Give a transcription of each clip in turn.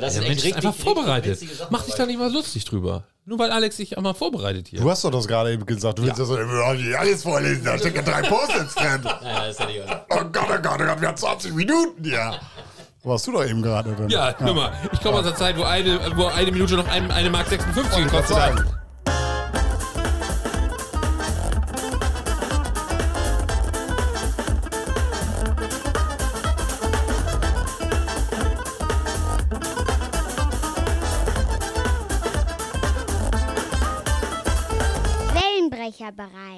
Das Der sind Mensch ist einfach vorbereitet. Mach dich da nicht mal lustig drüber. Nur weil Alex sich einmal vorbereitet hier. Du hast doch das gerade eben gesagt. Du willst ja, so alles vorlesen. Da stecken drei Post-its drin. Ja, das ist ja nicht wahr. Oh Gott, oh Gott, oh Gott, wir haben 20 Minuten. Ja. Wo warst du doch eben gerade drin? Ja, hör mal, ich komme aus der Zeit, wo eine, wo eine Minute noch ein, eine Mark 56 gekostet hat.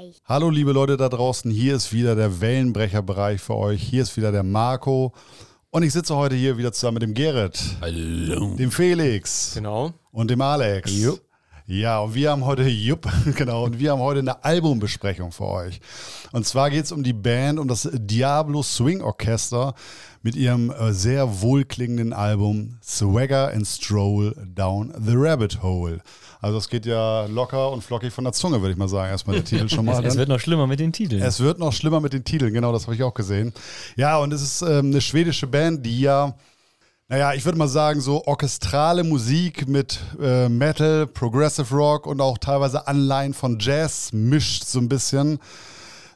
Wellenbrecherbereich. Hallo liebe Leute da draußen, hier ist wieder der Wellenbrecherbereich für euch. Hier ist wieder der Marco. Und ich sitze heute hier wieder zusammen mit dem Gerrit, Hallo. dem Felix Genau. und dem Alex. Jupp. Ja, und wir haben heute, jupp, genau, und wir haben heute eine Albumbesprechung für euch. Und zwar geht es um die Band, um das Diablo Swing Orchester mit ihrem äh, sehr wohlklingenden Album Swagger and Stroll Down the Rabbit Hole. Also es geht ja locker und flockig von der Zunge, würde ich mal sagen. Erstmal der Titel schon mal. Es Dann- wird noch schlimmer mit den Titeln. es wird noch schlimmer mit den Titeln, genau, das habe ich auch gesehen. Ja, und es ist ähm, eine schwedische Band, die ja, naja, ich würde mal sagen, so orchestrale Musik mit äh, Metal, Progressive Rock und auch teilweise Anleihen von Jazz mischt so ein bisschen.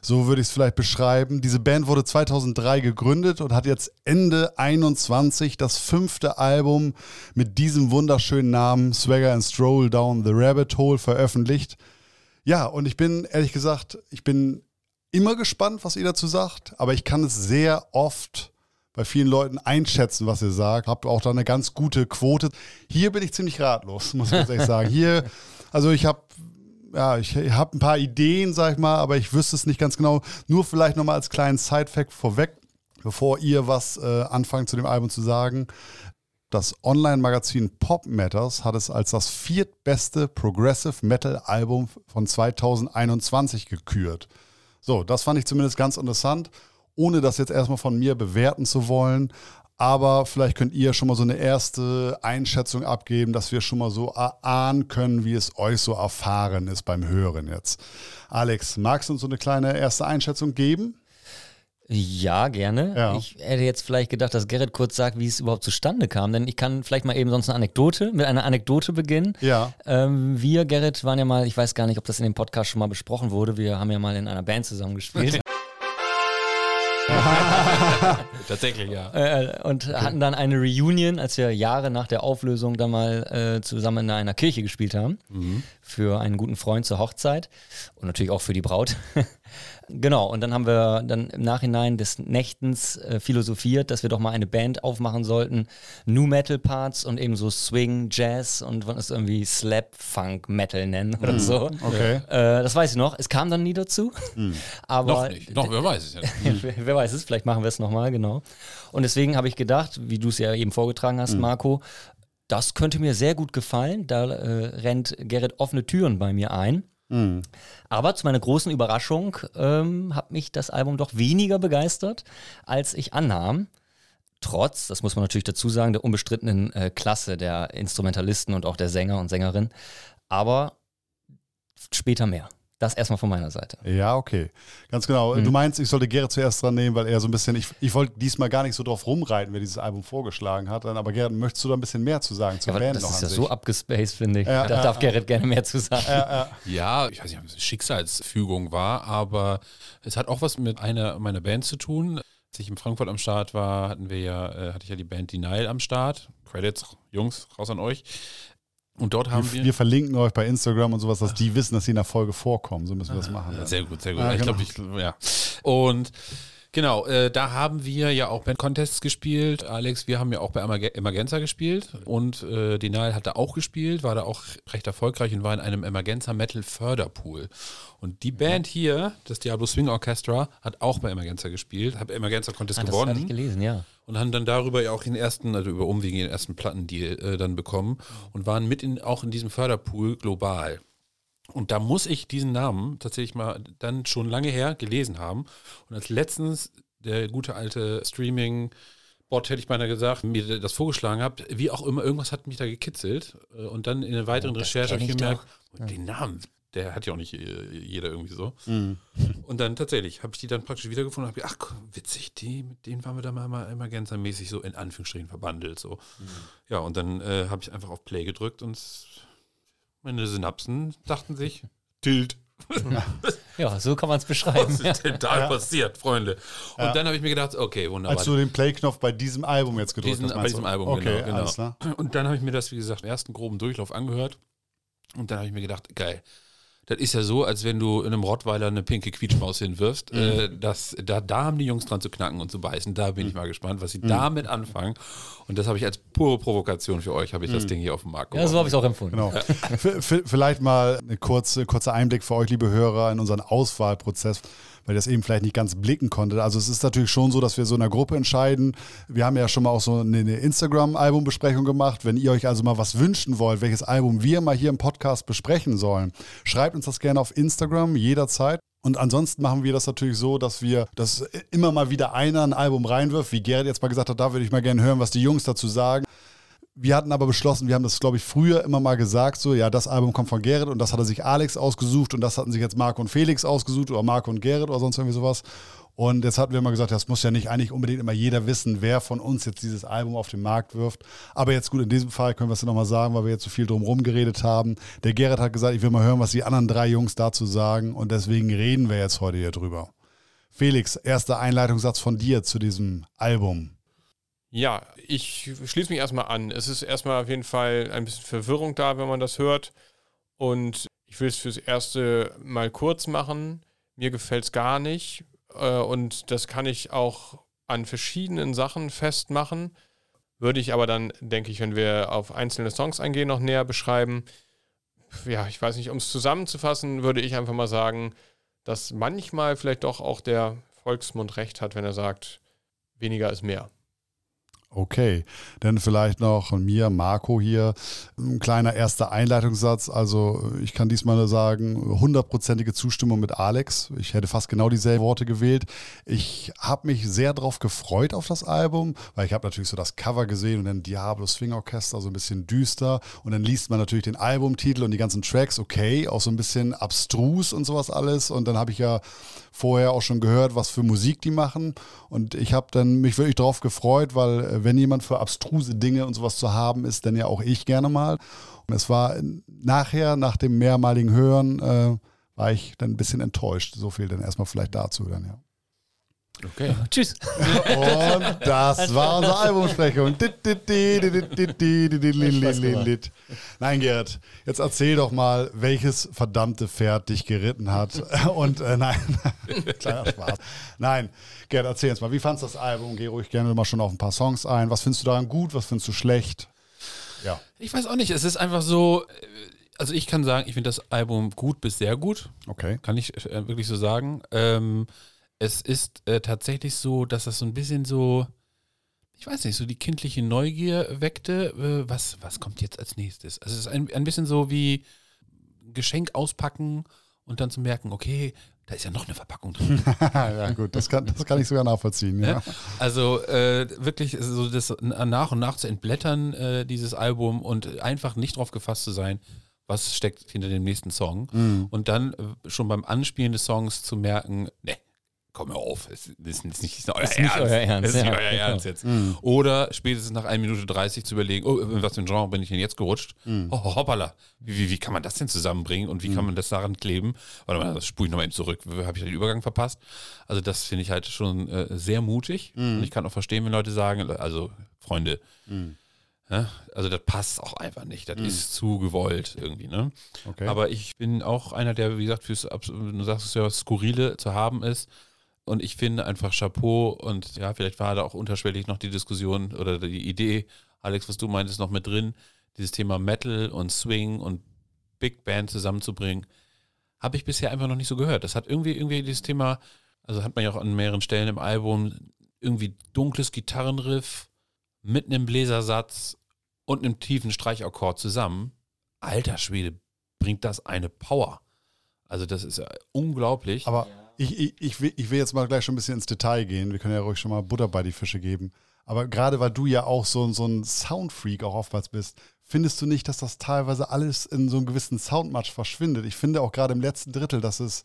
So würde ich es vielleicht beschreiben. Diese Band wurde 2003 gegründet und hat jetzt Ende 21 das fünfte Album mit diesem wunderschönen Namen Swagger and Stroll Down the Rabbit Hole veröffentlicht. Ja, und ich bin ehrlich gesagt, ich bin immer gespannt, was ihr dazu sagt, aber ich kann es sehr oft bei vielen Leuten einschätzen, was ihr sagt. Habt auch da eine ganz gute Quote. Hier bin ich ziemlich ratlos, muss ich ganz ehrlich sagen. Hier, also ich habe ja, ich habe ein paar Ideen, sag ich mal, aber ich wüsste es nicht ganz genau. Nur vielleicht nochmal als kleinen Side-Fact vorweg, bevor ihr was äh, anfangt zu dem Album zu sagen. Das Online-Magazin Pop Matters hat es als das viertbeste Progressive Metal Album von 2021 gekürt. So, das fand ich zumindest ganz interessant, ohne das jetzt erstmal von mir bewerten zu wollen. Aber vielleicht könnt ihr schon mal so eine erste Einschätzung abgeben, dass wir schon mal so erahnen können, wie es euch so erfahren ist beim Hören jetzt. Alex, magst du uns so eine kleine erste Einschätzung geben? Ja, gerne. Ja. Ich hätte jetzt vielleicht gedacht, dass Gerrit kurz sagt, wie es überhaupt zustande kam, denn ich kann vielleicht mal eben sonst eine Anekdote, mit einer Anekdote beginnen. Ja. Ähm, wir, Gerrit, waren ja mal, ich weiß gar nicht, ob das in dem Podcast schon mal besprochen wurde, wir haben ja mal in einer Band zusammengespielt Tatsächlich, ja. äh, und hatten dann eine Reunion, als wir Jahre nach der Auflösung dann mal äh, zusammen in einer Kirche gespielt haben. Für einen guten Freund zur Hochzeit und natürlich auch für die Braut. genau, und dann haben wir dann im Nachhinein des Nächtens äh, philosophiert, dass wir doch mal eine Band aufmachen sollten. New Metal Parts und eben so Swing, Jazz und was ist irgendwie Slap, Funk, Metal nennen oder so. Okay. Äh, das weiß ich noch. Es kam dann nie dazu. Aber Noch nicht. Noch, wer weiß es ja. nicht. Wer weiß es, vielleicht machen wir es nochmal, genau. Und deswegen habe ich gedacht, wie du es ja eben vorgetragen hast, Marco, das könnte mir sehr gut gefallen. Da äh, rennt Gerrit offene Türen bei mir ein. Aber zu meiner großen Überraschung ähm, hat mich das Album doch weniger begeistert, als ich annahm. Trotz, das muss man natürlich dazu sagen, der unbestrittenen äh, Klasse der Instrumentalisten und auch der Sänger und Sängerinnen. Aber später mehr. Das erstmal von meiner Seite. Ja, okay. Ganz genau. Du meinst, ich sollte Gerrit zuerst dran nehmen, weil er so ein bisschen, ich, ich wollte diesmal gar nicht so drauf rumreiten, wer dieses Album vorgeschlagen hat. Dann, aber Gerrit, möchtest du da ein bisschen mehr zu sagen zur Ja, Band das noch ist an ja sich? so abgespaced, finde ich. Ja, da ja, darf Gerrit gerne mehr zu sagen. Ja, ich weiß nicht, ob es Schicksalsfügung war, aber es hat auch was mit einer meiner Bands zu tun. Als ich in Frankfurt am Start war, hatten wir ja, äh, hatte ich ja die Band Denial am Start. Credits, Jungs, raus an euch. Und dort haben wir, wir. verlinken euch bei Instagram und sowas, dass die wissen, dass sie in der Folge vorkommen. So müssen wir das machen. Ja, sehr gut, sehr gut. Ah, ich genau. glaube, ich, ja. Und genau, äh, da haben wir ja auch Band-Contests gespielt. Alex, wir haben ja auch bei Emerg- Emergenza gespielt und äh, Denial hat da auch gespielt, war da auch recht erfolgreich und war in einem Emergenza Metal Förderpool. Und die Band hier, das Diablo Swing Orchestra, hat auch bei Emergenza gespielt, hat Emergenza Contest Ah, das gewonnen hatte ich gelesen, ja. und haben dann darüber ja auch den ersten, also über Umwege den ersten Plattendeal äh, dann bekommen und waren mit in, auch in diesem Förderpool global. Und da muss ich diesen Namen tatsächlich mal dann schon lange her gelesen haben. Und als letztens der gute alte Streaming Bot, hätte ich beinahe gesagt, mir das vorgeschlagen hat, wie auch immer, irgendwas hat mich da gekitzelt. Äh, Und dann in der weiteren Oh, das Recherche habe ich gemerkt, doch. den Namen der hat ja auch nicht äh, jeder irgendwie so. Mhm. Und dann tatsächlich habe ich die dann praktisch wiedergefunden und habe gedacht, ach, witzig, die, mit denen waren wir da mal, mal immer mäßig so in Anführungsstrichen verbandelt. So. Mhm. Ja, und dann äh, habe ich einfach auf Play gedrückt und meine Synapsen dachten sich, Tilt. Ja, so kann man es beschreiben. Was ist denn da ja. passiert, Freunde? Und ja. dann habe ich mir gedacht, okay, wunderbar. Als du den Play-Knopf bei diesem Album jetzt gedrückt Diesen, hast. Bei diesem Album, okay, genau. genau. Und dann habe ich mir das, wie gesagt, im ersten groben Durchlauf angehört. Und dann habe ich mir gedacht, geil, das ist ja so, als wenn du in einem Rottweiler eine pinke Quietschmaus hinwirfst. Mhm. Äh, das, da, da haben die Jungs dran zu knacken und zu beißen. Da bin mhm. ich mal gespannt, was sie mhm. damit anfangen. Und das habe ich als pure Provokation für euch, habe ich das mhm. Ding hier auf dem Markt geworfen. Ja, so habe ich es auch empfunden. Genau. Vielleicht mal ein kurze, kurzer Einblick für euch, liebe Hörer, in unseren Auswahlprozess weil das eben vielleicht nicht ganz blicken konnte. Also es ist natürlich schon so, dass wir so in einer Gruppe entscheiden. Wir haben ja schon mal auch so eine Instagram-Albumbesprechung gemacht. Wenn ihr euch also mal was wünschen wollt, welches Album wir mal hier im Podcast besprechen sollen, schreibt uns das gerne auf Instagram jederzeit. Und ansonsten machen wir das natürlich so, dass wir, dass immer mal wieder einer ein Album reinwirft, wie Gerrit jetzt mal gesagt hat, da würde ich mal gerne hören, was die Jungs dazu sagen. Wir hatten aber beschlossen, wir haben das, glaube ich, früher immer mal gesagt, so, ja, das Album kommt von Gerrit und das hatte sich Alex ausgesucht und das hatten sich jetzt Marco und Felix ausgesucht oder Marco und Gerrit oder sonst irgendwie sowas. Und jetzt hatten wir immer gesagt, das muss ja nicht eigentlich unbedingt immer jeder wissen, wer von uns jetzt dieses Album auf den Markt wirft. Aber jetzt gut, in diesem Fall können wir es ja nochmal sagen, weil wir jetzt so viel drum geredet haben. Der Gerrit hat gesagt, ich will mal hören, was die anderen drei Jungs dazu sagen. Und deswegen reden wir jetzt heute hier drüber. Felix, erster Einleitungssatz von dir zu diesem Album. Ja, ich schließe mich erstmal an. Es ist erstmal auf jeden Fall ein bisschen Verwirrung da, wenn man das hört. Und ich will es fürs erste mal kurz machen. Mir gefällt es gar nicht. Äh, und das kann ich auch an verschiedenen Sachen festmachen. Würde ich aber dann, denke ich, wenn wir auf einzelne Songs eingehen, noch näher beschreiben. Ja, ich weiß nicht, um es zusammenzufassen, würde ich einfach mal sagen, dass manchmal vielleicht doch auch der Volksmund recht hat, wenn er sagt, weniger ist mehr. Okay, dann vielleicht noch von mir, Marco hier, ein kleiner erster Einleitungssatz. Also ich kann diesmal nur sagen, hundertprozentige Zustimmung mit Alex. Ich hätte fast genau dieselben Worte gewählt. Ich habe mich sehr darauf gefreut auf das Album, weil ich habe natürlich so das Cover gesehen und dann Diablo Swing Orchester, so ein bisschen düster. Und dann liest man natürlich den Albumtitel und die ganzen Tracks, okay, auch so ein bisschen abstrus und sowas alles. Und dann habe ich ja vorher auch schon gehört, was für Musik die machen. Und ich habe dann mich wirklich darauf gefreut, weil äh, wenn jemand für abstruse Dinge und sowas zu haben ist, dann ja auch ich gerne mal. Und es war nachher, nach dem mehrmaligen Hören, äh, war ich dann ein bisschen enttäuscht. So viel dann erstmal vielleicht dazu dann, ja. Okay. Tschüss. Und das war unsere Albumsprechung. Nein, Gerrit, jetzt erzähl doch mal, welches verdammte Pferd dich geritten hat. Und äh, nein, kleiner Spaß. Nein, Gerrit, erzähl jetzt mal, wie fandest du das Album? Geh ruhig gerne mal schon auf ein paar Songs ein. Was findest du daran gut? Was findest du schlecht? Ja. Ich weiß auch nicht. Es ist einfach so. Also ich kann sagen, ich finde das Album gut bis sehr gut. Okay. Kann ich äh, wirklich so sagen. Ähm, es ist äh, tatsächlich so, dass das so ein bisschen so, ich weiß nicht, so die kindliche Neugier weckte. Äh, was, was kommt jetzt als nächstes? Also es ist ein, ein bisschen so wie Geschenk auspacken und dann zu merken, okay, da ist ja noch eine Verpackung drin. ja, gut, das kann, das kann ich sogar nachvollziehen. Ja. Also äh, wirklich so das nach und nach zu entblättern, äh, dieses Album und einfach nicht drauf gefasst zu sein, was steckt hinter dem nächsten Song. Mhm. Und dann äh, schon beim Anspielen des Songs zu merken, ne, komm mal auf, es ist, nicht, ist euer, ist Ernst. Nicht euer Ernst. Es ist ja, nicht euer genau. Ernst jetzt. Mhm. Oder spätestens nach 1 Minute 30 zu überlegen, oh, in was für ein Genre bin ich denn jetzt gerutscht? Mhm. Oh, hoppala, wie, wie, wie, kann man das denn zusammenbringen und wie mhm. kann man das daran kleben? Warte mal, das spule ich nochmal eben zurück. Habe ich den Übergang verpasst? Also das finde ich halt schon äh, sehr mutig. Mhm. Und ich kann auch verstehen, wenn Leute sagen, also Freunde, mhm. ja, also das passt auch einfach nicht. Das mhm. ist zu gewollt irgendwie. Ne? Okay. Aber ich bin auch einer, der, wie gesagt, fürs, du sagst es ja, Skurrile zu haben ist. Und ich finde einfach Chapeau und ja, vielleicht war da auch unterschwellig noch die Diskussion oder die Idee, Alex, was du meintest, noch mit drin, dieses Thema Metal und Swing und Big Band zusammenzubringen, habe ich bisher einfach noch nicht so gehört. Das hat irgendwie, irgendwie dieses Thema, also hat man ja auch an mehreren Stellen im Album, irgendwie dunkles Gitarrenriff mit einem Bläsersatz und einem tiefen Streichakkord zusammen. Alter Schwede, bringt das eine Power. Also das ist ja unglaublich. Aber ich, ich, will, ich will jetzt mal gleich schon ein bisschen ins Detail gehen. Wir können ja ruhig schon mal Butter bei die Fische geben. Aber gerade weil du ja auch so, so ein Soundfreak auch oftmals bist, findest du nicht, dass das teilweise alles in so einem gewissen Soundmatch verschwindet? Ich finde auch gerade im letzten Drittel, dass es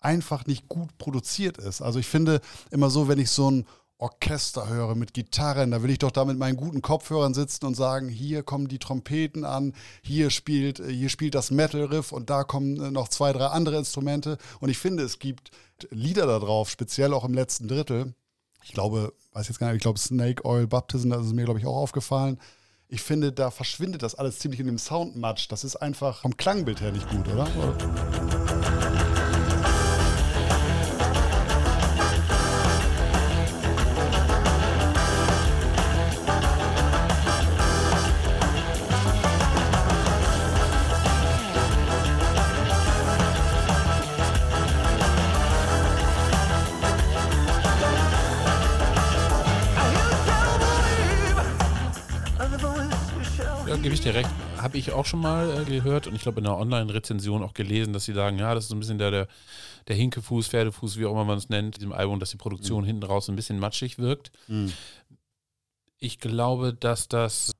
einfach nicht gut produziert ist. Also ich finde immer so, wenn ich so ein Orchester höre mit Gitarren, da will ich doch da mit meinen guten Kopfhörern sitzen und sagen, hier kommen die Trompeten an, hier spielt, hier spielt das Metal-Riff und da kommen noch zwei, drei andere Instrumente. Und ich finde, es gibt Lieder da drauf, speziell auch im letzten Drittel. Ich glaube, weiß jetzt gar nicht, ich glaube Snake Oil Baptism, das ist mir, glaube ich, auch aufgefallen. Ich finde, da verschwindet das alles ziemlich in dem Soundmatch. Das ist einfach vom Klangbild her nicht gut, oder? gebe auch schon mal äh, gehört und ich glaube in einer Online-Rezension auch gelesen, dass sie sagen, ja, das ist so ein bisschen der, der, der Hinkefuß, Pferdefuß, wie auch immer man es nennt, diesem Album, dass die Produktion mhm. hinten raus ein bisschen matschig wirkt. Mhm. Ich glaube, dass das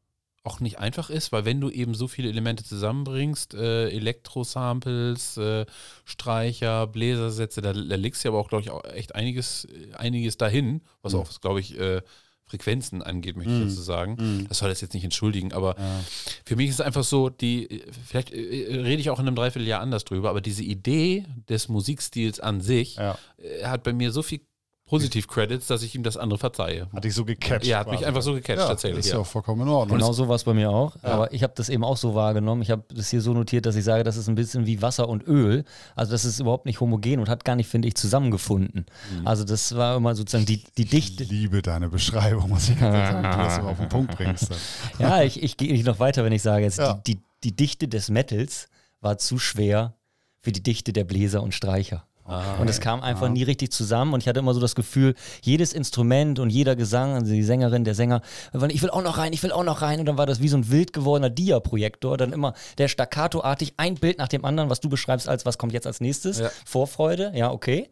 auch nicht einfach ist, weil wenn du eben so viele Elemente zusammenbringst, äh, Elektro-Samples, äh, Streicher, Bläsersätze, da, da legst du aber auch, glaube ich, auch echt einiges, einiges dahin, was mhm. auch, glaube ich, äh, Frequenzen angeht, möchte mm. ich dazu sagen. Mm. Das soll das jetzt nicht entschuldigen, aber ja. für mich ist es einfach so, die, vielleicht äh, rede ich auch in einem Dreivierteljahr anders drüber, aber diese Idee des Musikstils an sich ja. Äh, hat bei mir so viel Positiv-Credits, dass ich ihm das andere verzeihe. Hat dich so gecatcht. Ja, hat mich einfach so gecatcht ja, tatsächlich. Ist ja auch vollkommen in Ordnung. Genau so war es bei mir auch. Ja. Aber ich habe das eben auch so wahrgenommen. Ich habe das hier so notiert, dass ich sage, das ist ein bisschen wie Wasser und Öl. Also das ist überhaupt nicht homogen und hat gar nicht, finde ich, zusammengefunden. Mhm. Also das war immer sozusagen die, die Dichte. Ich liebe deine Beschreibung, muss ich ganz sagen, du das immer auf den Punkt bringst. ja, ich, ich gehe nicht noch weiter, wenn ich sage, jetzt ja. die, die, die Dichte des Metals war zu schwer für die Dichte der Bläser und Streicher. Ah, und es kam einfach ah. nie richtig zusammen und ich hatte immer so das Gefühl, jedes Instrument und jeder Gesang, also die Sängerin, der Sänger, ich will auch noch rein, ich will auch noch rein und dann war das wie so ein wild gewordener Dia-Projektor, dann immer der staccato-artig ein Bild nach dem anderen, was du beschreibst als was kommt jetzt als nächstes, ja. Vorfreude, ja okay,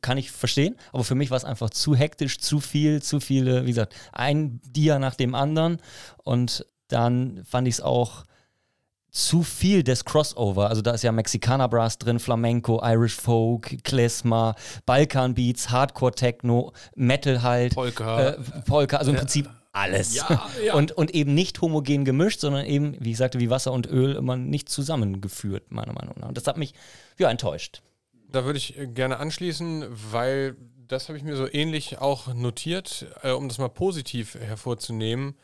kann ich verstehen, aber für mich war es einfach zu hektisch, zu viel, zu viele, wie gesagt, ein Dia nach dem anderen und dann fand ich es auch zu viel des Crossover. Also da ist ja Mexikaner Brass drin, Flamenco, Irish Folk, Klezmer, Balkan Beats, Hardcore Techno, Metal halt, Polka, äh, Polka also im. Prinzip alles. Ja, ja. Und, und eben nicht homogen gemischt, sondern eben, wie ich sagte, wie Wasser und Öl immer nicht zusammengeführt, meiner Meinung nach. Und das hat mich ja enttäuscht. Da würde ich gerne anschließen, weil das habe ich mir so ähnlich auch notiert, äh, um das mal positiv hervorzunehmen.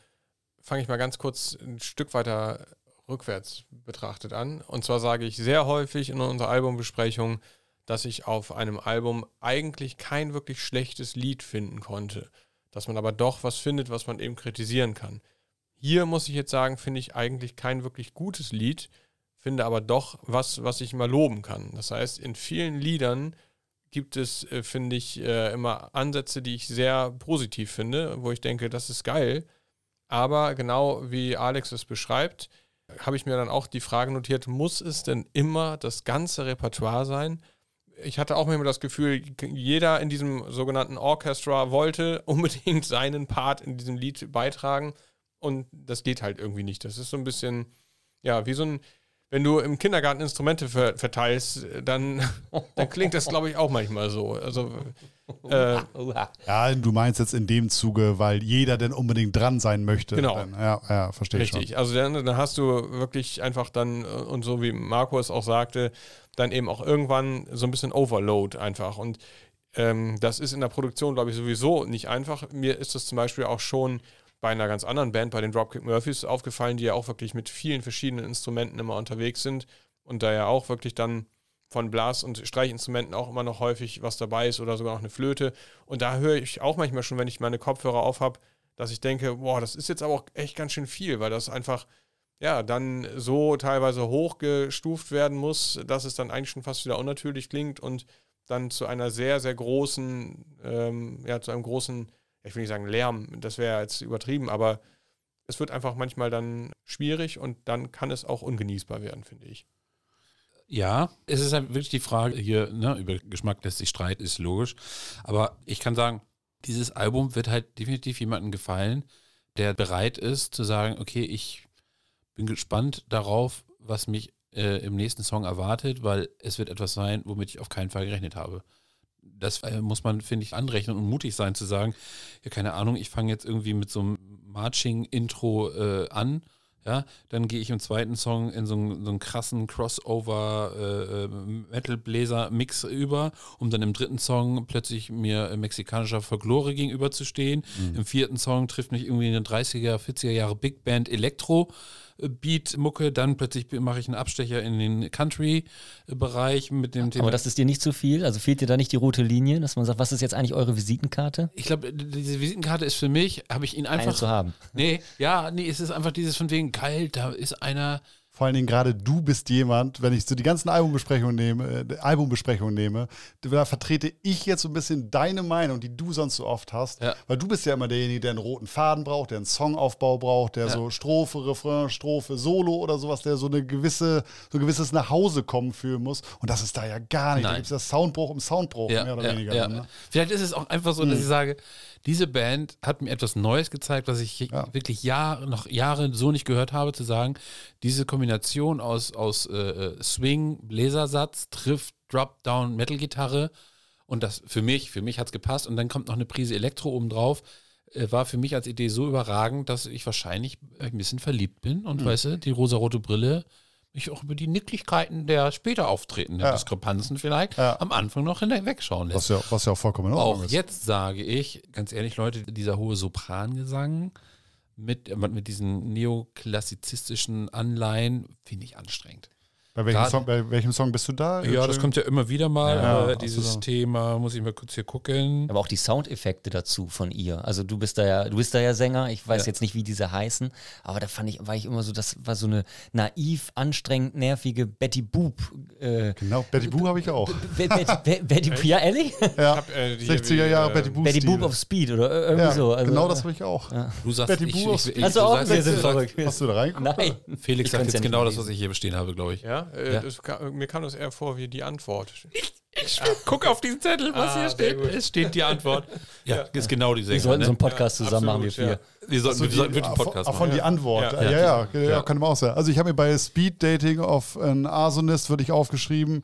Fange ich mal ganz kurz ein Stück weiter rückwärts betrachtet an. Und zwar sage ich sehr häufig in unserer Albumbesprechung, dass ich auf einem Album eigentlich kein wirklich schlechtes Lied finden konnte. Dass man aber doch was findet, was man eben kritisieren kann. Hier muss ich jetzt sagen, finde ich eigentlich kein wirklich gutes Lied, finde aber doch was, was ich mal loben kann. Das heißt, in vielen Liedern gibt es, äh, finde ich, äh, immer Ansätze, die ich sehr positiv finde, wo ich denke, das ist geil. Aber genau wie Alex es beschreibt, habe ich mir dann auch die Frage notiert, muss es denn immer das ganze Repertoire sein? Ich hatte auch immer das Gefühl, jeder in diesem sogenannten Orchestra wollte unbedingt seinen Part in diesem Lied beitragen und das geht halt irgendwie nicht. Das ist so ein bisschen, ja, wie so ein, wenn du im Kindergarten Instrumente ver verteilst, dann, dann klingt das, glaube ich, auch manchmal so. Also, äh, ja, du meinst jetzt in dem Zuge, weil jeder denn unbedingt dran sein möchte. Genau. Dann, ja, ja, verstehe ich. Richtig. Also dann, dann hast du wirklich einfach dann, und so wie Marco es auch sagte, dann eben auch irgendwann so ein bisschen Overload einfach. Und ähm, das ist in der Produktion, glaube ich, sowieso nicht einfach. Mir ist das zum Beispiel auch schon bei einer ganz anderen Band, bei den Dropkick Murphys, aufgefallen, die ja auch wirklich mit vielen verschiedenen Instrumenten immer unterwegs sind und da ja auch wirklich dann von Blas- und Streichinstrumenten auch immer noch häufig was dabei ist oder sogar noch eine Flöte. Und da höre ich auch manchmal schon, wenn ich meine Kopfhörer auf habe, dass ich denke, boah, das ist jetzt aber auch echt ganz schön viel, weil das einfach ja dann so teilweise hochgestuft werden muss, dass es dann eigentlich schon fast wieder unnatürlich klingt und dann zu einer sehr, sehr großen, ähm, ja, zu einem großen ich will nicht sagen Lärm, das wäre jetzt übertrieben, aber es wird einfach manchmal dann schwierig und dann kann es auch ungenießbar werden, finde ich. Ja, es ist halt wirklich die Frage hier, ne, über Geschmack lässt sich streiten, ist logisch. Aber ich kann sagen, dieses Album wird halt definitiv jemandem gefallen, der bereit ist zu sagen, okay, ich bin gespannt darauf, was mich äh, im nächsten Song erwartet, weil es wird etwas sein, womit ich auf keinen Fall gerechnet habe. Das äh, muss man, finde ich, anrechnen und mutig sein zu sagen, ja, keine Ahnung, ich fange jetzt irgendwie mit so einem Marching-Intro äh, an ja, dann gehe ich im zweiten Song in so einen, so einen krassen Crossover äh, äh, über, um dann im dritten Song plötzlich mir mexikanischer Folklore gegenüberzustehen. Mhm. Im vierten Song trifft mich irgendwie eine 30er, 40er Jahre Big Band Elektro. Beat-Mucke, dann plötzlich mache ich einen Abstecher in den Country-Bereich mit dem Thema. Aber das ist dir nicht zu viel? Also fehlt dir da nicht die rote Linie, dass man sagt, was ist jetzt eigentlich eure Visitenkarte? Ich glaube, diese Visitenkarte ist für mich, habe ich ihn einfach. Eine zu haben. Nee, ja, nee, es ist einfach dieses von wegen, geil, da ist einer vor allen Dingen gerade du bist jemand, wenn ich so die ganzen Albumbesprechungen nehme, äh, Albumbesprechungen nehme, da vertrete ich jetzt so ein bisschen deine Meinung, die du sonst so oft hast, ja. weil du bist ja immer derjenige, der einen roten Faden braucht, der einen Songaufbau braucht, der ja. so Strophe, Refrain, Strophe, Solo oder sowas, der so eine gewisse, so ein gewisses Nachhausekommen fühlen muss. Und das ist da ja gar nicht. Nein. Da gibt es das Soundbruch im Soundbruch, ja, mehr oder weniger. Dann, ne? Vielleicht ist es auch einfach so, dass mhm. ich sage, diese Band hat mir etwas Neues gezeigt, was ich wirklich Jahre, noch Jahre so nicht gehört habe, zu sagen, diese Kombination aus, aus äh, äh Swing, Bläsersatz, trifft Drop-Down, Metal-Gitarre und das für mich, für mich hat es gepasst und dann kommt noch eine Prise Elektro oben drauf äh, war für mich als Idee so überragend, dass ich wahrscheinlich ein bisschen verliebt bin und mhm. weißt du, die rosarote Brille mich auch über die Nicklichkeiten der später auftretenden ja. Diskrepanzen vielleicht ja. am Anfang noch hinwegschauen lässt. Was ja, was ja auch vollkommen in Ordnung auch ist. jetzt sage ich, ganz ehrlich, Leute, dieser hohe Soprangesang mit, mit diesen neoklassizistischen Anleihen finde ich anstrengend. Bei welchem, Song, bei welchem, Song, bist du da? Ja, das kommt ja immer wieder mal, ja, äh, dieses so. Thema, muss ich mal kurz hier gucken. Aber auch die Soundeffekte dazu von ihr. Also du bist da ja, du bist da ja Sänger, ich weiß ja. jetzt nicht, wie diese heißen, aber da fand ich, war ich immer so, das war so eine naiv, anstrengend, nervige Betty Boop. Äh, genau, Betty Boop habe ich auch. Betty, Betty Boop, ja, ehrlich? Ja, hab, äh, 60er Jahre äh, Betty Boop. Betty Boop of Speed oder irgendwie ja, so. Also, genau das habe ich auch. Du sagst, Betty Boop Speed. Auch, sind verrückt. Hast du da reingeguckt? Nein. Felix sagt jetzt genau das, was ich hier bestehen habe, glaube ich. Ja, äh, mir kam das eher vor wie die Antwort. Ich, ich guck auf diesen Zettel, was ah, hier steht. Es steht die Antwort. Ja, ja. ist genau die Sänger. Wir sollten ne? so einen Podcast zusammen machen, wir vier. Wir sollten, wir sollten wirklich einen Podcast machen. Von die Antwort. Ja, ja, ja, ja, kann man auch sagen. Also ich habe mir bei Speed Dating auf ein Arsonist wirklich aufgeschrieben,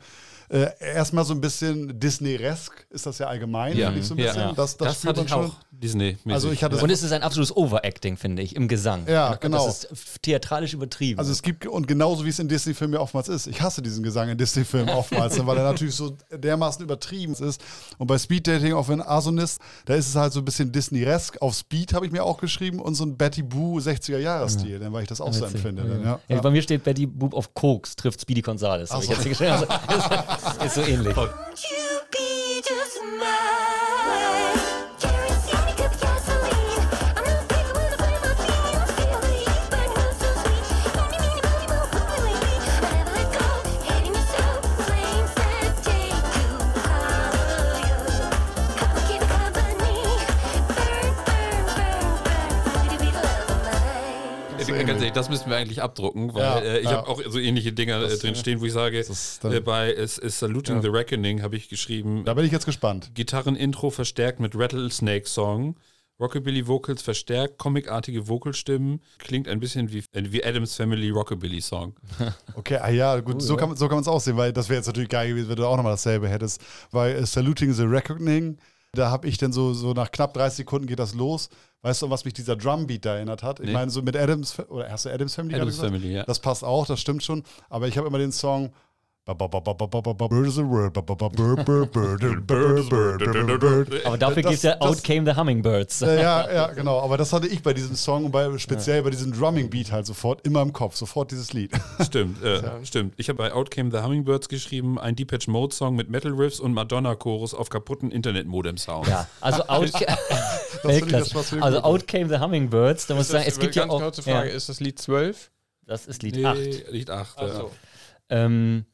äh, erstmal so ein bisschen Disney-resk ist das ja allgemein, ja. so ein bisschen. Ja. Das, das, das hatte ich auch Disney. -mäßig. Also ich hatte und es ist ein absolutes Overacting, finde ich, im Gesang. Ja, genau. Das ist theatralisch übertrieben. Also es gibt, und genauso wie es in Disney-Filmen ja oftmals ist. Ich hasse diesen Gesang in Disney-Filmen oftmals, weil er natürlich so dermaßen übertrieben ist. Und bei Speed Dating auf ein Asonist, da ist es halt so ein bisschen Disney-resk. Auf Speed habe ich mir auch geschrieben und so ein Betty Boo 60er-Jahre-Stil, ja. weil ich das auch so empfinde. Dann, ja. Bei mir steht Betty Boop auf Koks, trifft Speedy Gonzales. So. Ich jetzt geschrieben. Also, ist so ähnlich. Ganz ehrlich, das müssen wir eigentlich abdrucken, weil ja, äh, ich ja. habe auch so ähnliche Dinger äh, drin stehen, wo ich sage, äh, bei es ist Saluting ja. the Reckoning habe ich geschrieben. Da bin ich jetzt gespannt. Gitarrenintro verstärkt mit Rattlesnake Song. Rockabilly Vocals verstärkt, comicartige Vocalstimmen, klingt ein bisschen wie, äh, wie Adams Family Rockabilly Song. Okay, ah ja, gut, cool, so, kann, so kann man es auch sehen, weil das wäre jetzt natürlich geil gewesen, wenn du auch nochmal dasselbe hättest. Weil uh, Saluting the Reckoning, da habe ich dann so, so nach knapp 30 Sekunden geht das los. Weißt du, was mich dieser Drumbeat da erinnert hat? Ich nee. meine, so mit Adams, oder hast du Adams Family Adams Family, ja. Das passt auch, das stimmt schon. Aber ich habe immer den Song aber dafür gibt es ja Out Came the Hummingbirds. Ja, ja, genau. Aber das hatte ich bei diesem Song und bei, speziell bei diesem Drumming-Beat halt sofort immer im Kopf, sofort dieses Lied. Stimmt, äh, ja. stimmt. Ich habe bei Out Came the Hummingbirds geschrieben, ein Depeche Mode Song mit Metal Riffs und Madonna-Chorus auf kaputten Internet-Modem-Sound. Ja, also Out, das, also Out Came the Hummingbirds, da muss ich sagen, es gibt ja auch... Kurze Frage, ist das Lied 12? Das ist Lied nee, 8. Lied 8, Ach so. Ähm,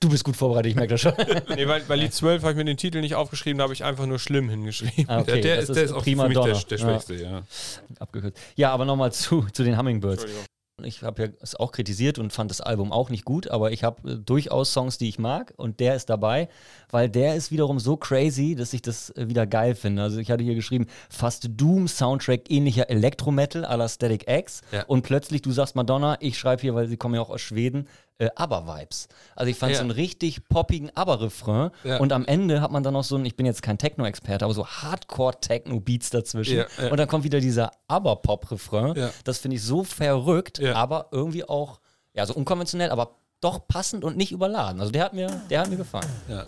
du bist gut vorbereitet, ich merke das schon. nee, weil, weil Lied 12 habe ich mir den Titel nicht aufgeschrieben, da habe ich einfach nur schlimm hingeschrieben. Ah, okay, der, der, ist, der ist auch prima für mich der, der, Schwächste, ja. ja. Abgekürzt. Ja, aber nochmal zu, zu den Hummingbirds. Ich habe ja es auch kritisiert und fand das Album auch nicht gut, aber ich habe äh, durchaus Songs, die ich mag und der ist dabei, weil der ist wiederum so crazy, dass ich das äh, wieder geil finde. Also ich hatte hier geschrieben, fast Doom-Soundtrack ähnlicher Elektrometal à la Static X Ja. und plötzlich, du sagst Madonna, ich schreibe hier, weil sie kommen ja auch aus Schweden, äh, ABBA-Vibes. Also ich fand Ja. so einen richtig poppigen ABBA-Refrain Ja. und am Ende hat man dann noch so ein, ich bin jetzt kein Techno-Experte, aber so Hardcore-Techno-Beats dazwischen Ja, und dann kommt wieder dieser ABBA-Pop-Refrain. Ja. Das finde ich so verrückt, aber irgendwie auch, ja, so unkonventionell, aber doch passend und nicht überladen. Also der hat mir, der hat mir gefallen. Ja.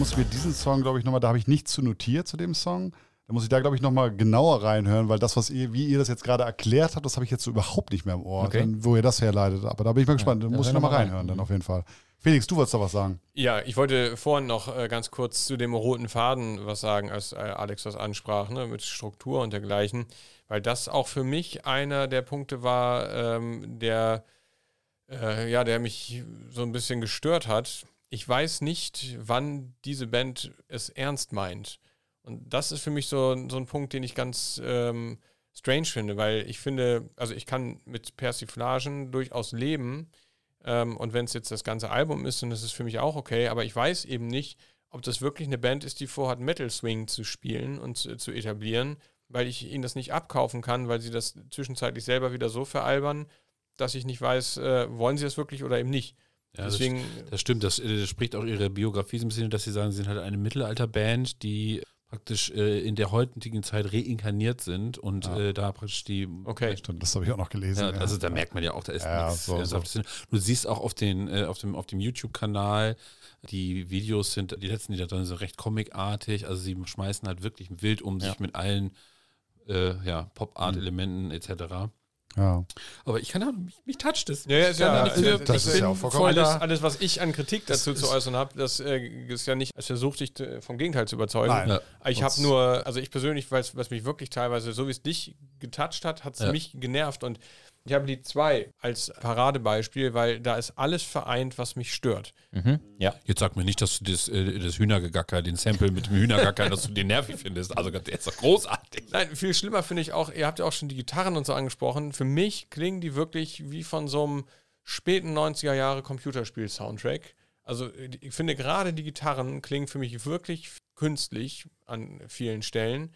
Muss ich mir diesen Song, glaube ich, nochmal, da habe ich nichts zu notiert zu dem Song. Da muss ich da, glaube ich, nochmal genauer reinhören, weil das, was ihr, wie ihr das jetzt gerade erklärt habt, das habe ich jetzt so überhaupt nicht mehr im Ohr, Okay. dann, wo ihr das herleitet. Aber da bin ich mal gespannt. Da da muss ich nochmal mal rein. reinhören, dann auf jeden Fall. Felix, du wolltest da was sagen. Ja, ich wollte vorhin noch äh, ganz kurz zu dem roten Faden was sagen, als äh, Alex das ansprach, ne, mit Struktur und dergleichen, weil das auch für mich einer der Punkte war, ähm, der, äh, ja, der mich so ein bisschen gestört hat. Ich weiß nicht, wann diese Band es ernst meint. Und das ist für mich so, so ein Punkt, den ich ganz ähm, strange finde, weil ich finde, also ich kann mit Persiflagen durchaus leben. Ähm, und wenn es jetzt das ganze Album ist, dann ist es für mich auch okay. Aber ich weiß eben nicht, ob das wirklich eine Band ist, die vorhat, Metal Swing zu spielen und zu, zu etablieren, weil ich ihnen das nicht abkaufen kann, weil sie das zwischenzeitlich selber wieder so veralbern, dass ich nicht weiß, äh, wollen sie das wirklich oder eben nicht. Ja, das Deswegen, Das stimmt, das, äh, spricht auch ihre Biografie so ein bisschen, dass sie sagen, sie sind halt eine Mittelalterband, die praktisch äh, in der heutigen Zeit reinkarniert sind und Ja. äh, da praktisch die. okay. Stimmt, das habe ich auch noch gelesen. Ja, also da merkt man ja auch, da ist Ja, nichts so, Ernsthaftes drin. Du siehst auch auf, den, äh, auf dem, auf dem YouTube-Kanal, die Videos sind, die letzten, die da drin sind, recht comicartig. Also sie schmeißen halt wirklich wild um sich mit allen äh, ja, Pop-Art-Elementen etc. Ja. Aber ich kann mich, mich toucht es. Ja, ja, ist ja, da nichts für- das ich ist bin ja auch vollkommen- voll alles, alles, was ich an Kritik dazu zu äußern habe, das äh, ist ja nicht als Versuch, dich vom Gegenteil zu überzeugen. Nein. Ja. Ich habe nur, also ich persönlich, weil's- was mich wirklich teilweise, so wie es dich getoucht hat, hat es Ja. mich genervt und ich habe die zwei als Paradebeispiel, weil da ist alles vereint, was mich stört. Mhm. Ja. Jetzt sag mir nicht, dass du das, äh, das Hühnergegacker, den Sample mit dem Hühnergacker, dass du den nervig findest. Also der ist doch großartig. Nein, viel schlimmer finde ich auch, ihr habt ja auch schon die Gitarren und so angesprochen. Für mich klingen die wirklich wie von so einem späten 90er Jahre Computerspiel-Soundtrack. Also ich finde gerade die Gitarren klingen für mich wirklich künstlich an vielen Stellen.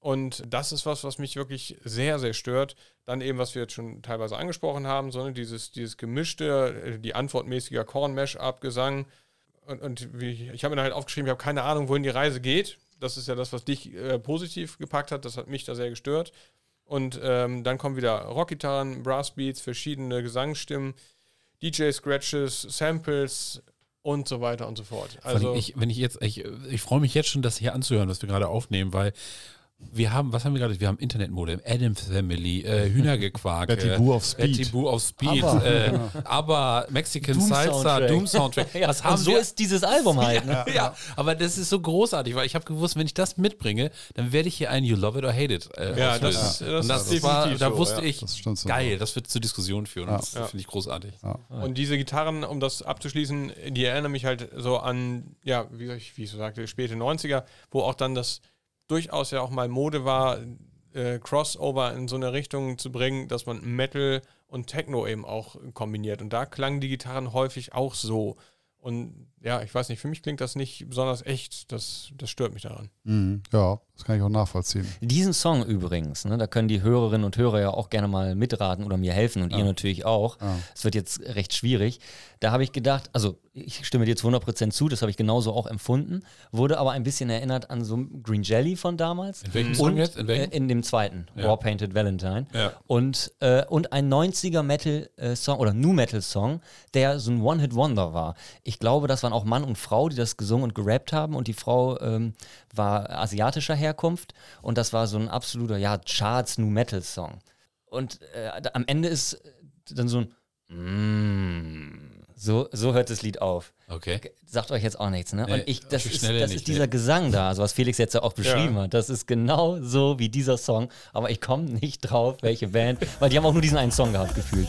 Und das ist was, was mich wirklich sehr, sehr stört. Dann eben, was wir jetzt schon teilweise angesprochen haben, sondern dieses, dieses gemischte, äh, die antwortmäßiger Korn-Mesh-Up-Gesang. Und, und wie ich, habe mir dann halt aufgeschrieben, ich habe keine Ahnung, wohin die Reise geht. Das ist ja das, was dich äh, positiv gepackt hat. Das hat mich da sehr gestört. Und ähm, dann kommen wieder Rockgitarren, Brassbeats, verschiedene Gesangsstimmen, DJ-Scratches, Samples und so weiter und so fort. Also Also, ich, wenn ich jetzt, ich, ich freue mich jetzt schon, das hier anzuhören, was wir gerade aufnehmen, weil wir haben, was haben wir gerade? Wir haben Internetmodem, Adams Family, äh, Hühnergequark, Betty Boo auf Speed. Betty Boo auf Speed, Aber- äh, aber Mexican Doom Salsa, Soundtrack. Doom Soundtrack. ja, und haben so wir? ist dieses Album halt. Ne? ja, aber das ist so großartig, weil ich habe gewusst, wenn ich das mitbringe, dann werde ich hier ein You Love It or Hate It äh, Ja, das ist- das Und das ist war, definitiv da so, wusste ja. ich, Das geil, das wird zur Diskussion führen. Ja. Das Ja. finde ich großartig. Und diese Gitarren, um das abzuschließen, die erinnern mich halt so an, ja, wie, ich, wie ich so sagte, späte 90er, wo auch dann das durchaus ja auch mal Mode war, äh, Crossover in so eine Richtung zu bringen, dass man Metal und Techno eben auch kombiniert. Und da klangen die Gitarren häufig auch so. Und ja, ich weiß nicht, für mich klingt das nicht besonders echt. Das, das stört mich daran. Mhm. Ja, das kann ich auch nachvollziehen. Diesen Song übrigens, ne, da können die Hörerinnen und Hörer ja auch gerne mal mitraten oder mir helfen und ihr natürlich auch. Es wird jetzt recht schwierig. Da habe ich gedacht, also ich stimme dir zu 100% zu, das habe ich genauso auch empfunden, wurde aber ein bisschen erinnert an so Green Jelly von damals. In welchem Song jetzt? In welchem? Äh, in dem zweiten, Ja. War Painted Valentine. Ja. Und, äh, und ein 90er Metal-Song oder New Metal-Song, der so ein One-Hit-Wonder war. Ich glaube, das waren auch Mann und Frau, die das gesungen und gerappt haben und die Frau ähm, war asiatischer Herkunft und das war so ein absoluter, ja, Charts-New Metal-Song. Und äh, da, am Ende ist dann so ein Mm, So, so hört das Lied auf. Okay. Sagt euch jetzt auch nichts, ne? Nee, Und ich, das, ist, das nicht, ist dieser nee. Gesang da, also was Felix jetzt ja auch beschrieben Ja. hat. Das ist genau so wie dieser Song. Aber ich komme nicht drauf, welche Band, weil die haben auch nur diesen einen Song gehabt, gefühlt.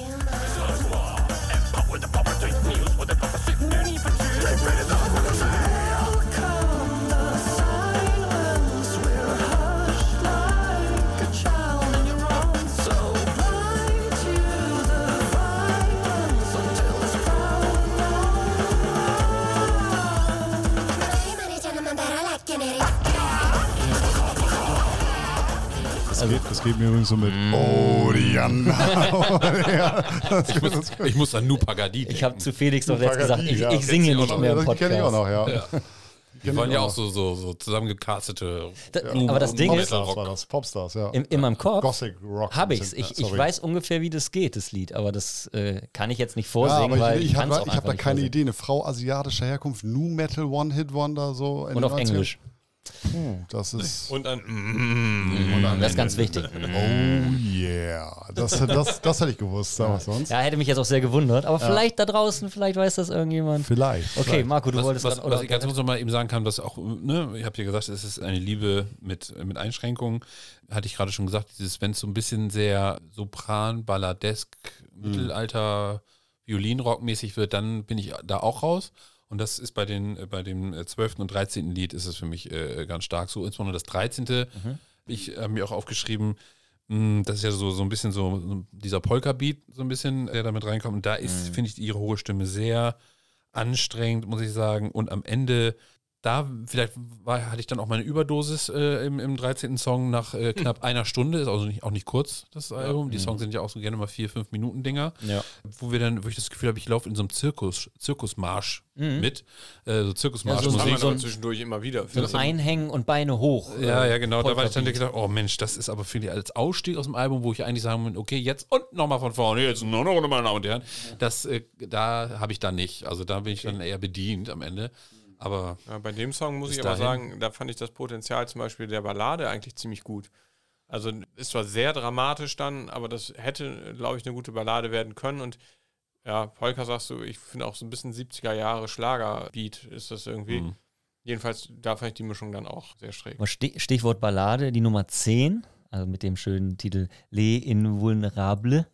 Geht, das geht mir übrigens so mit Oh, Diana. ja, Ich muss, ich muss an Nupagadi Ich habe zu Felix doch jetzt gesagt, ich, ja. ich singe nicht mehr im Das kenne ich auch Podcast. noch, ja. Die waren ja auch so, so, so zusammengecastete. Da, aber das Ding ist, Popstars Popstars, ja. in, in meinem Kopf Gothic Rock. habe ich's. Ich, ich Sorry. weiß ungefähr, wie das geht, das Lied. Aber das äh, kann ich jetzt nicht Ja, vorsingen, aber weil ich, ich habe ich hab da keine vorsingen. Idee. Eine Frau asiatischer Herkunft, New Metal One-Hit-Wonder, so. in Und auf 90ern. Englisch. Das ist. Und dann. Das ist ganz wichtig. Oh yeah. Das, das, das hätte ich gewusst, was sonst. Ja, hätte mich jetzt auch sehr gewundert. Aber vielleicht da draußen, vielleicht weiß das irgendjemand. Vielleicht. Okay, Marco, du Was, wolltest was, grad- was ich ganz kurz noch mal eben sagen kann, was auch, ne, ich habe ja gesagt, es ist eine Liebe mit, mit Einschränkungen. Hatte ich gerade schon gesagt, dieses, wenn es so ein bisschen sehr Sopran, Balladesk, Mittelalter, Violinrock-mäßig wird, dann bin ich da auch raus. Und das ist bei, den, äh, bei dem äh, 12. und 13. Lied ist es für mich äh, ganz stark so. Insbesondere das 13. Ich habe mir auch aufgeschrieben, mh, das ist ja so, so ein bisschen so so dieser Polka-Beat, so ein bisschen, der damit reinkommt. Und da ist, finde ich, ihre hohe Stimme sehr anstrengend, muss ich sagen. Und am Ende, da vielleicht war, hatte ich dann auch meine Überdosis äh, im, im 13. Song nach äh, knapp einer Stunde, ist also nicht, auch nicht kurz, das Album. Die Songs sind ja auch so gerne mal vier, fünf Minuten Dinger. Ja. Wo wir dann, wo ich das Gefühl habe, ich laufe in so einem Zirkus, Zirkusmarsch mit. Äh, so Zirkusmarsch. Ja, so- Das haben wir so ein- zwischendurch immer wieder. So ein Einhängen und Beine hoch. Ja, äh, ja, genau. Da war ich dann gedacht, oh Mensch, das ist aber finde ich als Ausstieg aus dem Album, wo ich eigentlich sagen würde, okay, jetzt und nochmal von vorne, jetzt noch eine Runde, meine Damen und Herren. Das, äh, da habe ich dann nicht. Also da bin ich dann eher bedient am Ende. Aber Ja, bei dem Song muss ich aber sagen, da fand ich das Potenzial zum Beispiel der Ballade eigentlich ziemlich gut. Also ist zwar sehr dramatisch dann, aber das hätte, glaube ich, eine gute Ballade werden können. Und ja, Polka sagst du, ich finde auch so ein bisschen 70er Jahre Schlagerbeat ist das irgendwie. Mhm. Jedenfalls, da fand ich die Mischung dann auch sehr schräg. Stichwort Ballade, die Nummer 10, also mit dem schönen Titel Les Invulnerables.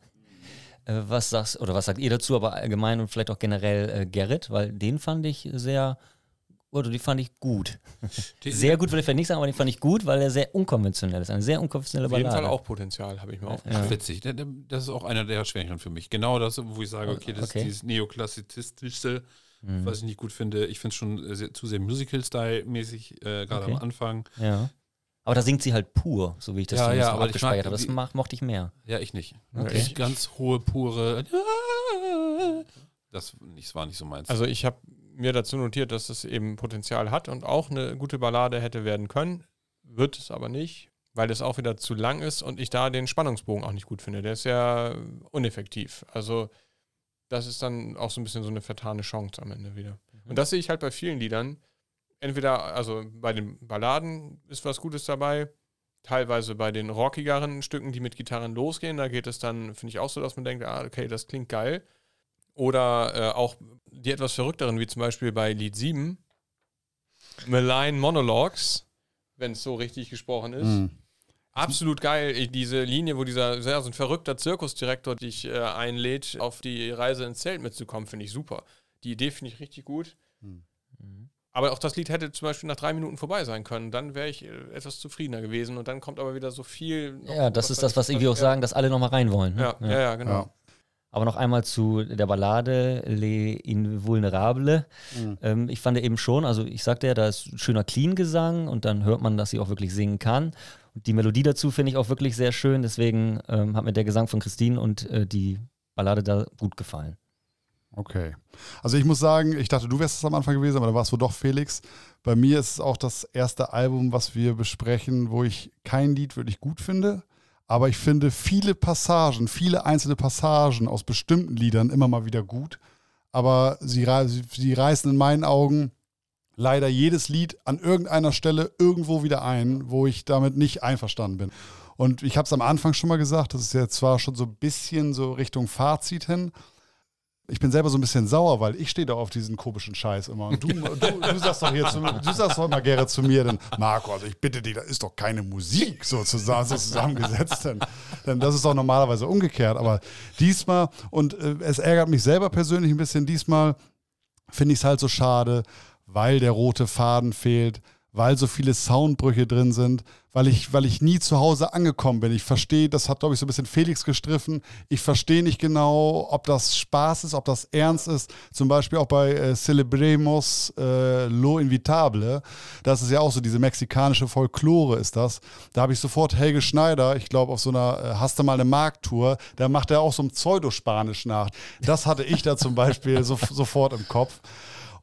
Äh, was sagst oder was sagt ihr dazu, aber allgemein und vielleicht auch generell äh, Gerrit, weil den fand ich sehr, oder die fand ich gut. Sehr gut will ich vielleicht nicht sagen, aber den fand ich gut, weil er sehr unkonventionell ist. Eine sehr unkonventionelle Auf jeden Ballade. Fall auch Potenzial, habe ich mir aufgeschrieben. ach, witzig. Da- da- Das ist auch einer der Schwächeren für mich. Genau das, wo ich sage, okay, das Okay. ist dieses neoklassizistische, was ich nicht gut finde. Ich finde es schon sehr, zu sehr Musical-Style-mäßig, äh, gerade Okay. am Anfang. Ja. Aber da singt sie halt pur, so wie ich das Ja, ja, auch aber abgespeichert habe. Das mach, mochte ich mehr. Ja, ich nicht. Okay. Ich, ganz hohe, pure. Das, das war nicht so meins. Also ich habe mir dazu notiert, dass es eben Potenzial hat und auch eine gute Ballade hätte werden können. Wird es aber nicht, weil es auch wieder zu lang ist und ich da den Spannungsbogen auch nicht gut finde. Der ist ja uneffektiv. Also das ist dann auch so ein bisschen so eine vertane Chance am Ende wieder. Und das sehe ich halt bei vielen Liedern. Entweder, also bei den Balladen ist was Gutes dabei, teilweise bei den rockigeren Stücken, die mit Gitarren losgehen, da geht es dann, finde ich auch so, dass man denkt, ah, okay, das klingt geil. Oder äh, auch die etwas verrückteren, wie zum Beispiel bei Lied 7, Malign Monologues, wenn es so richtig gesprochen ist. Mhm. Absolut geil, diese Linie, wo dieser ja, so ein verrückter Zirkusdirektor dich äh, einlädt, auf die Reise ins Zelt mitzukommen, finde ich super. Die Idee finde ich richtig gut. Hm. Aber auch das Lied hätte zum Beispiel nach drei Minuten vorbei sein können. Dann wäre ich äh, etwas zufriedener gewesen. Und dann kommt aber wieder so viel. Ja, das ist das, was ich irgendwie auch sagen, dass alle nochmal rein wollen. Ne? Ja, ja, ja, genau. Ja. Aber noch einmal zu der Ballade Les Invulnerables. Mhm. Ähm, ich fand eben schon, also ich sagte ja, da ist schöner Clean-Gesang und dann hört man, dass sie auch wirklich singen kann. Und die Melodie dazu finde ich auch wirklich sehr schön. Deswegen ähm, hat mir der Gesang von Christine und äh, die Ballade da gut gefallen. Okay. Also ich muss sagen, ich dachte, du wärst es am Anfang gewesen, aber da war es wohl doch Felix. Bei mir ist es auch das erste Album, was wir besprechen, wo ich kein Lied wirklich gut finde. Aber ich finde viele Passagen, viele einzelne Passagen aus bestimmten Liedern immer mal wieder gut. Aber sie, sie, reißen in meinen Augen leider jedes Lied an irgendeiner Stelle irgendwo wieder ein, wo ich damit nicht einverstanden bin. Und ich habe es am Anfang schon mal gesagt, das ist jetzt zwar schon so ein bisschen so Richtung Fazit hin, ich bin selber so ein bisschen sauer, weil ich stehe da auf diesen komischen Scheiß immer. Und du, du, du sagst doch hier zu, du sagst doch immer gerne zu mir, dann, Marco, also ich bitte dich, da ist doch keine Musik sozusagen so zusammengesetzt. Denn, denn das ist doch normalerweise umgekehrt. Aber diesmal, und äh, es ärgert mich selber persönlich ein bisschen, diesmal finde ich es halt so schade, weil der rote Faden fehlt, weil so viele Soundbrüche drin sind, weil ich, weil ich nie zu Hause angekommen bin. Ich verstehe, das hat, glaube ich, so ein bisschen Felix gestriffen. Ich verstehe nicht genau, ob das Spaß ist, ob das ernst ist. Zum Beispiel auch bei äh, Celebremos äh, Lo Invitable. Das ist ja auch so diese mexikanische Folklore, ist das. Da habe ich sofort Helge Schneider, ich glaube, auf so einer äh, Hast du mal eine Markttour, da macht er auch so ein Pseudospanisch nach. Das hatte ich da zum Beispiel so, sofort im Kopf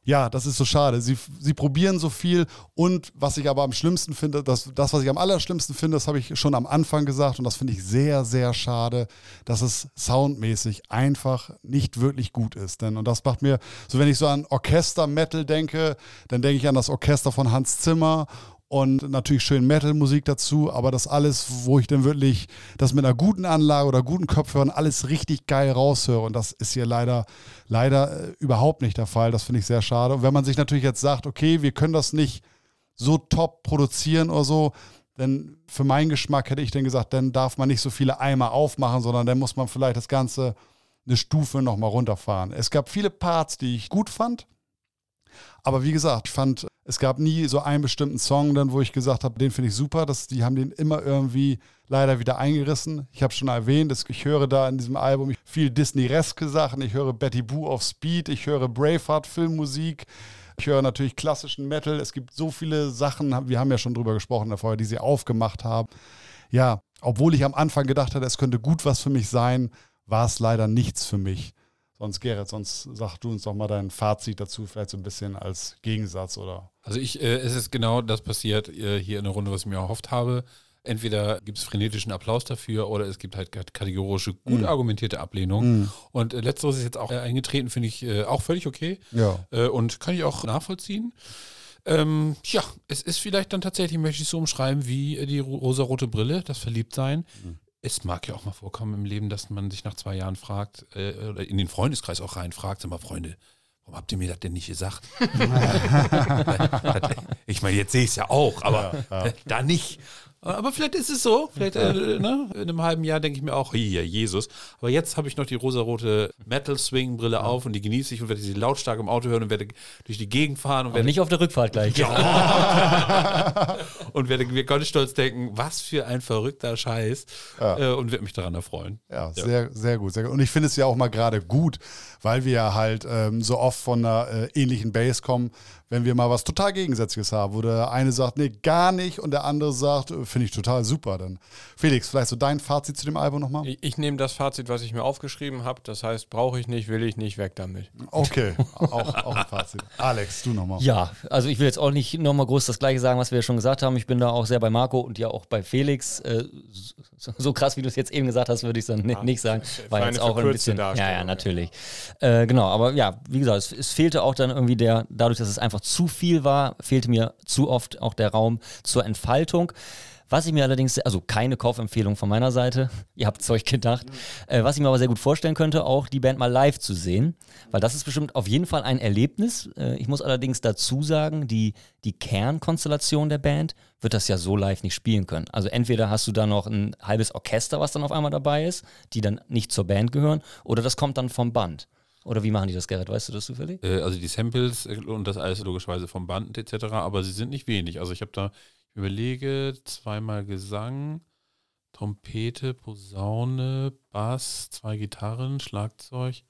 ja, das ist so schade. Sie, sie probieren so viel und was ich aber am schlimmsten finde, das, das, was ich am allerschlimmsten finde, das habe ich schon am Anfang gesagt und das finde ich sehr, sehr schade, dass es soundmäßig einfach nicht wirklich gut ist. Denn, und das macht mir, so wenn ich so an Orchester-Metal denke, dann denke ich an das Orchester von Hans Zimmer und natürlich schön Metal-Musik dazu, aber das alles, wo ich dann wirklich das mit einer guten Anlage oder guten Kopfhörern alles richtig geil raushöre und das ist hier leider, leider äh, überhaupt nicht der Fall. Das finde ich sehr schade. Und wenn man sich natürlich jetzt sagt, okay, wir können das nicht so top produzieren oder so, denn für meinen Geschmack hätte ich dann gesagt, dann darf man nicht so viele Eimer aufmachen, sondern dann muss man vielleicht das Ganze eine Stufe nochmal runterfahren. Es gab viele Parts, die ich gut fand, aber wie gesagt, ich fand, es gab nie so einen bestimmten Song, dann, wo ich gesagt habe, den finde ich super. Das, die haben den immer irgendwie leider wieder eingerissen. Ich habe schon erwähnt, dass ich höre da in diesem Album viel Disney-reske Sachen. Ich höre Betty Boo auf Speed, ich höre Braveheart Filmmusik. Ich höre natürlich klassischen Metal. Es gibt so viele Sachen, wir haben ja schon drüber gesprochen davor, die sie aufgemacht haben. Ja, obwohl ich am Anfang gedacht hatte, es könnte gut was für mich sein, war es leider nichts für mich. Sonst, Gerrit, sonst sag du uns doch mal dein Fazit dazu, vielleicht so ein bisschen als Gegensatz oder. Also ich, äh, es ist genau das passiert äh, hier in der Runde, was ich mir erhofft habe. Entweder gibt es frenetischen Applaus dafür oder es gibt halt kategorische, gut mm. argumentierte Ablehnung. Mm. Und äh, letzteres ist jetzt auch äh, eingetreten, finde ich äh, auch völlig okay. Ja. Äh, und kann ich auch nachvollziehen. Ähm, ja, es ist vielleicht dann tatsächlich, möchte ich so umschreiben, wie die rosarote Brille, das Verliebtsein. Mhm es mag ja auch mal vorkommen im Leben, dass man sich nach zwei Jahren fragt, äh, oder in den Freundeskreis auch reinfragt, sag mal, Freunde, warum habt ihr mir das denn nicht gesagt? ich meine, jetzt sehe ich es ja auch, aber ja, ja. da nicht. Aber vielleicht ist es so. Vielleicht äh, ne? in einem halben Jahr denke ich mir auch, hier, Jesus. Aber jetzt habe ich noch die rosarote Metal-Swing-Brille auf und die genieße ich und werde sie lautstark im Auto hören und werde durch die Gegend fahren. Und werde nicht auf der Rückfahrt gleich. Ja. und werde mir ganz stolz denken, was für ein verrückter Scheiß. Ja. Äh, und werde mich daran erfreuen. Ja, ja, Sehr, sehr gut. Sehr gut. Und ich finde es ja auch mal gerade gut, weil wir ja halt ähm, so oft von einer äh, ähnlichen Base kommen, wenn wir mal was total Gegensätzliches haben, wo der eine sagt, nee, gar nicht und der andere sagt, äh, finde ich total super. Dann Felix, vielleicht so dein Fazit zu dem Album nochmal? Ich, ich nehme das Fazit, was ich mir aufgeschrieben habe. Das heißt, brauche ich nicht, will ich nicht, weg damit. Okay, auch, auch ein Fazit. Alex, du nochmal. Ja, also ich will jetzt auch nicht nochmal groß das Gleiche sagen, was wir ja schon gesagt haben. Ich bin da auch sehr bei Marco und ja auch bei Felix. Äh, so, so, krass, wie du es jetzt eben gesagt hast, würde ich es dann ja, nicht sagen. War jetzt auch ein bisschen. Ja, ja, natürlich. Äh, genau, aber ja, wie gesagt, es, es fehlte auch dann irgendwie der, dadurch, dass es einfach zu viel war, fehlte mir zu oft auch der Raum zur Entfaltung. Was ich mir allerdings, also keine Kaufempfehlung von meiner Seite, ihr habt es euch gedacht, äh, was ich mir aber sehr gut vorstellen könnte, auch die Band mal live zu sehen, weil das ist bestimmt auf jeden Fall ein Erlebnis. Äh, ich muss allerdings dazu sagen, die, die Kernkonstellation der Band wird das ja so live nicht spielen können. Also entweder hast du da noch ein halbes Orchester, was dann auf einmal dabei ist, die dann nicht zur Band gehören, oder das kommt dann vom Band. Oder wie machen die das, Gerrit? Weißt du das zufällig? Äh, also die Samples und das alles logischerweise vom Band etc., aber sie sind nicht wenig. Also ich habe da, ich überlege, zweimal Gesang, Trompete, Posaune, Bass, zwei Gitarren, Schlagzeug.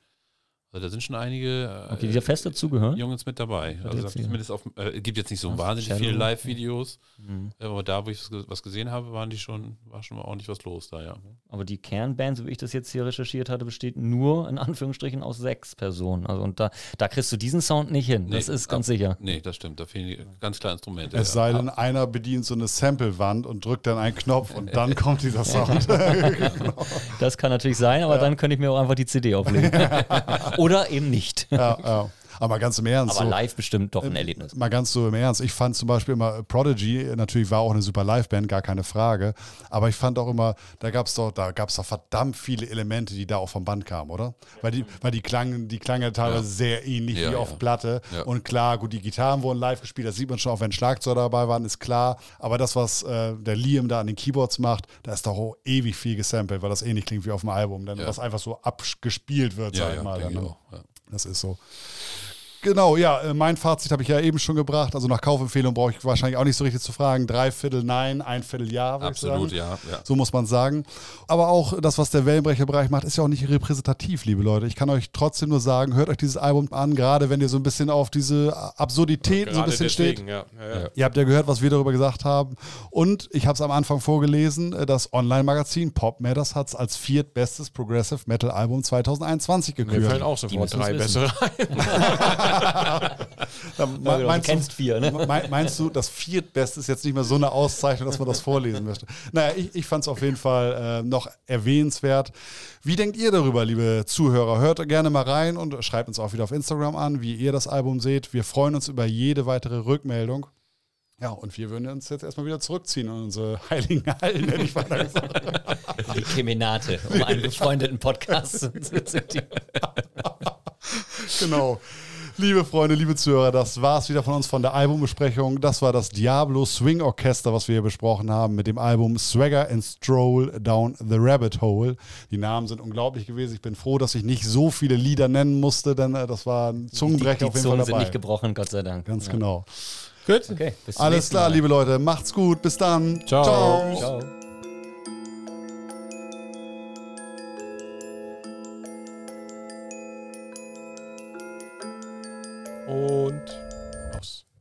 Also da sind schon einige okay, die da fest dazugehören. Jungs mit dabei. Also zumindest auf, äh, gibt jetzt nicht so wahnsinnig Shadow. viele Live-Videos, mhm. aber da, wo ich was gesehen habe, waren die schon, war schon mal ordentlich was los da, ja. Aber die Kernband, so wie ich das jetzt hier recherchiert hatte, besteht nur in Anführungsstrichen aus sechs Personen. Also und da, da kriegst du diesen Sound nicht hin. Nee, das ist ganz ab, sicher. Nee, das stimmt. Da fehlen ganz klar Instrumente. Es sei denn, einer bedient so eine Sample-Wand und drückt dann einen Knopf und dann kommt dieser Sound. genau. Das kann natürlich sein, aber ja. dann könnte ich mir auch einfach die CD auflegen. Oder eben nicht. Ja, ja. Aber ganz im Ernst. Aber so, live bestimmt doch ein Erlebnis. Mal ganz so im Ernst. Ich fand zum Beispiel immer Prodigy, natürlich war auch eine super Liveband, gar keine Frage. Aber ich fand auch immer, da gab es doch, da gab es doch verdammt viele Elemente, die da auch vom Band kamen, oder? Weil die, weil die klangen, die klangen ja teilweise sehr ähnlich Ja, wie ja. auf Platte. Ja. Und klar, gut, die Gitarren wurden live gespielt, das sieht man schon, auch wenn Schlagzeuger dabei waren, ist klar. Aber das, was äh, der Liam da an den Keyboards macht, da ist doch auch ewig viel gesampelt, weil das ähnlich klingt wie auf dem Album, dann, Ja. was einfach so abgespielt wird, Ja, sag ich ja, mal. Dann, ne? Das ist so. Genau, ja, äh, mein Fazit habe ich ja eben schon gebracht. Also nach Kaufempfehlung brauche ich wahrscheinlich auch nicht so richtig zu fragen. Drei Viertel nein, ein Viertel ja. Absolut, ja, ja. So muss man sagen. Aber auch das, was der Wellenbrecherbereich macht, ist ja auch nicht repräsentativ, liebe Leute. Ich kann euch trotzdem nur sagen, hört euch dieses Album an, gerade wenn ihr so ein bisschen auf diese Absurditäten so ein bisschen steht. deswegen, ja. Ja, ja. Ihr habt ja gehört, was wir darüber gesagt haben. Und ich habe es am Anfang vorgelesen, äh, das Online-Magazin Pop Matters hat es als viertbestes Progressive Metal Album 2021 Mir gekürt. fallen auch sofort drei bessere ein. Ja, Ja, me- du meinst, kennst vier, ne? du, me- meinst du, das viertbeste ist jetzt nicht mehr so eine Auszeichnung, dass man das vorlesen möchte? Naja, ich, ich fand es auf jeden Fall äh, noch erwähnenswert. Wie denkt ihr darüber, liebe Zuhörer? Hört gerne mal rein und schreibt uns auch wieder auf Instagram an, wie ihr das Album seht. Wir freuen uns über jede weitere Rückmeldung. Ja, und wir würden uns jetzt erstmal wieder zurückziehen in unsere heiligen Hallen, hätte ich weiter gesagt. Die Kemenate, um einen befreundeten Podcast zu zitieren. genau. Liebe Freunde, liebe Zuhörer, das war es wieder von uns von der Albumbesprechung. Das war das Diablo Swing Orchester, was wir hier besprochen haben mit dem Album Swagger and Stroll Down the Rabbit Hole. Die Namen sind unglaublich gewesen. Ich bin froh, dass ich nicht so viele Lieder nennen musste, denn äh, das war ein Zungenbrecher die auf jeden Zungen Fall sind dabei. nicht gebrochen, Gott sei Dank. Ganz Ja. genau. Gut. Okay, Alles klar, Mal. liebe Leute. Macht's gut. Bis dann. Ciao. Ciao. Und